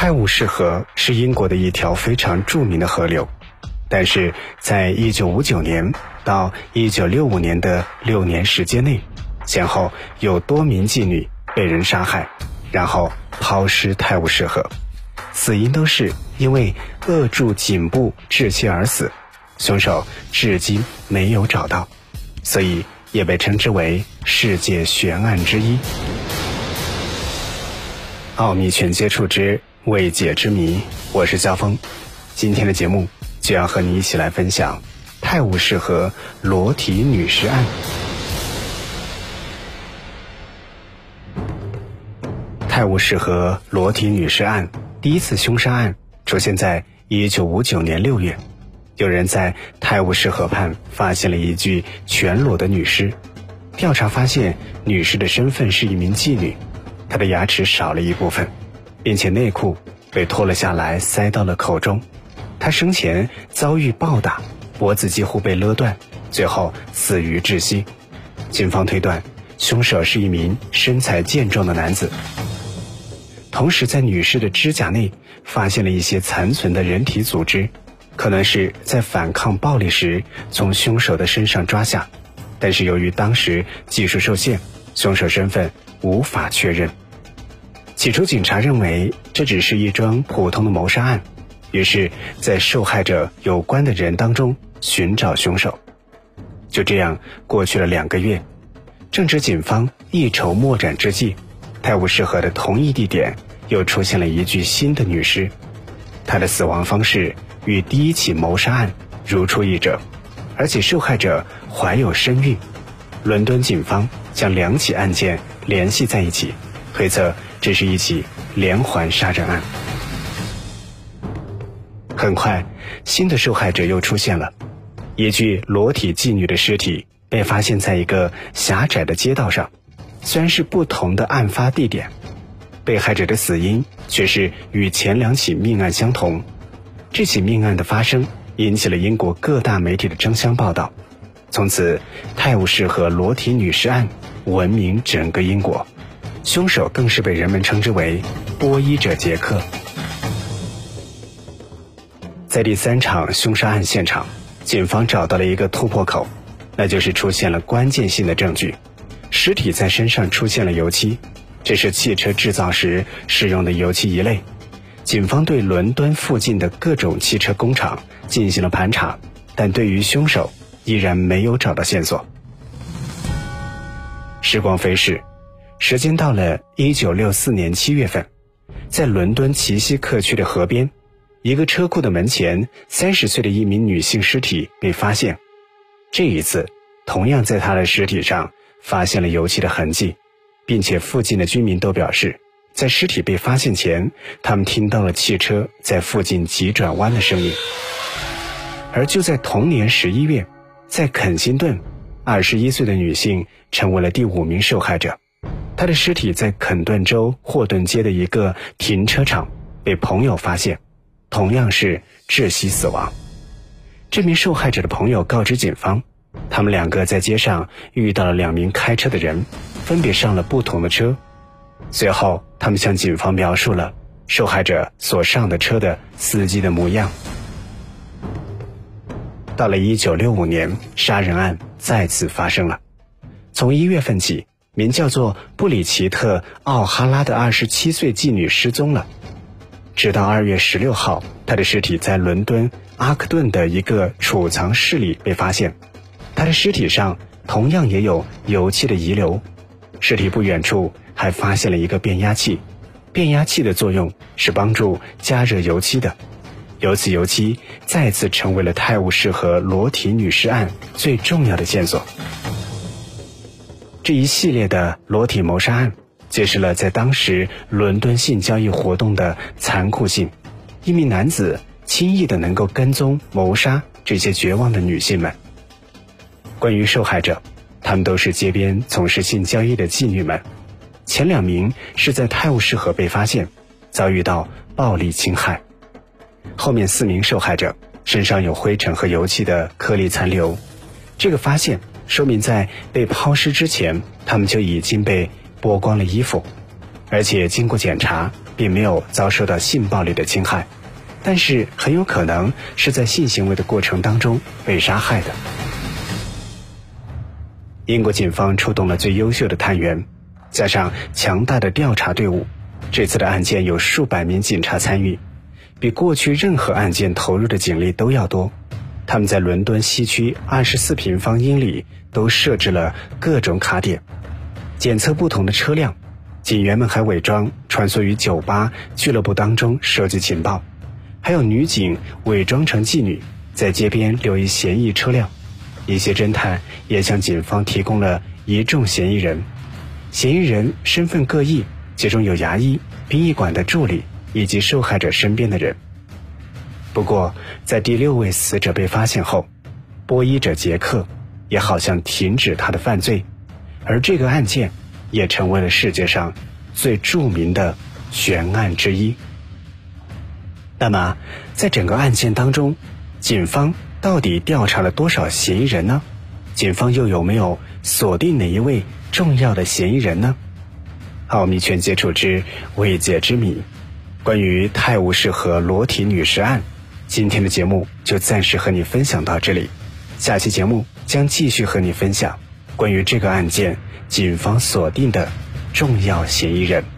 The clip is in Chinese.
泰晤士河是英国的一条非常著名的河流，但是在一九五九年到一九六五年的六年时间内，前后有多名妓女被人杀害，然后抛尸泰晤士河，死因都是因为扼住颈部窒息而死，凶手至今没有找到，所以也被称之为世界悬案之一。奥秘全接触之未解之谜，我是肖峰。今天的节目就要和你一起来分享泰晤士河裸体女尸案。泰晤士河裸体女尸案第一次凶杀案出现在一九五九年六月，有人在泰晤士河畔发现了一具全裸的女尸。调查发现，女尸的身份是一名妓女。她的牙齿少了一部分，并且内裤被脱了下来塞到了口中。他生前遭遇暴打，脖子几乎被勒断，最后死于窒息。警方推断，凶手是一名身材健壮的男子。同时，在女士的指甲内发现了一些残存的人体组织，可能是在反抗暴力时从凶手的身上抓下。但是由于当时技术受限，凶手身份。无法确认。起初，警察认为这只是一桩普通的谋杀案，于是，在受害者有关的人当中寻找凶手。就这样过去了两个月，正值警方一筹莫展之际，泰晤士河的同一地点又出现了一具新的女尸，她的死亡方式与第一起谋杀案如出一辙，而且受害者怀有身孕。伦敦警方将两起案件。联系在一起，推测这是一起连环杀人案。很快，新的受害者又出现了，一具裸体妓女的尸体被发现在一个狭窄的街道上。虽然是不同的案发地点，被害者的死因却是与前两起命案相同。这起命案的发生引起了英国各大媒体的争相报道，从此泰晤士河裸体女尸案。闻名整个英国，凶手更是被人们称之为“波伊者杰克”。在第三场凶杀案现场，警方找到了一个突破口，那就是出现了关键性的证据：尸体在身上出现了油漆，这是汽车制造时使用的油漆一类。警方对伦敦附近的各种汽车工厂进行了盘查，但对于凶手依然没有找到线索。时光飞逝，时间到了一九六四年七月份，在伦敦奇西克区的河边，一个车库的门前，三十岁的一名女性尸体被发现。这一次，同样在她的尸体上发现了油漆的痕迹，并且附近的居民都表示，在尸体被发现前，他们听到了汽车在附近急转弯的声音。而就在同年十一月，在肯辛顿。二十一岁的女性成为了第五名受害者，他的尸体在肯顿州霍顿街的一个停车场被朋友发现，同样是窒息死亡。这名受害者的朋友告知警方，他们两个在街上遇到了两名开车的人，分别上了不同的车。随后，他们向警方描述了受害者所上的车的司机的模样。到了一九六五年，杀人案再次发生了。从一月份起，名叫做布里奇特·奥哈拉的二十七岁妓女失踪了。直到二月十六号，她的尸体在伦敦阿克顿的一个储藏室里被发现。她的尸体上同样也有油漆的遗留。尸体不远处还发现了一个变压器，变压器的作用是帮助加热油漆的。由此，油漆再次成为了泰晤士河裸体女尸案最重要的线索。这一系列的裸体谋杀案，揭示了在当时伦敦性交易活动的残酷性。一名男子轻易的能够跟踪谋杀这些绝望的女性们。关于受害者，他们都是街边从事性交易的妓女们。前两名是在泰晤士河被发现，遭遇到暴力侵害。后面四名受害者身上有灰尘和油漆的颗粒残留，这个发现说明在被抛尸之前，他们就已经被剥光了衣服，而且经过检查，并没有遭受到性暴力的侵害，但是很有可能是在性行为的过程当中被杀害的。英国警方出动了最优秀的探员，加上强大的调查队伍，这次的案件有数百名警察参与，比过去任何案件投入的警力都要多。他们在伦敦西区二十四平方英里都设置了各种卡点，检测不同的车辆。警员们还伪装穿梭于酒吧、俱乐部当中收集情报，还有女警伪装成妓女，在街边留意嫌疑车辆。一些侦探也向警方提供了一众嫌疑人，嫌疑人身份各异，其中有牙医、殡仪馆的助理以及受害者身边的人。不过，在第六位死者被发现后，播衣者杰克也好像停止他的犯罪，而这个案件也成为了世界上最著名的悬案之一。那么，在整个案件当中，警方到底调查了多少嫌疑人呢？警方又有没有锁定哪一位重要的嫌疑人呢？奥秘全接触之未解之谜，关于泰晤士河裸体女尸案。今天的节目就暂时和你分享到这里，下期节目将继续和你分享关于这个案件警方锁定的重要嫌疑人。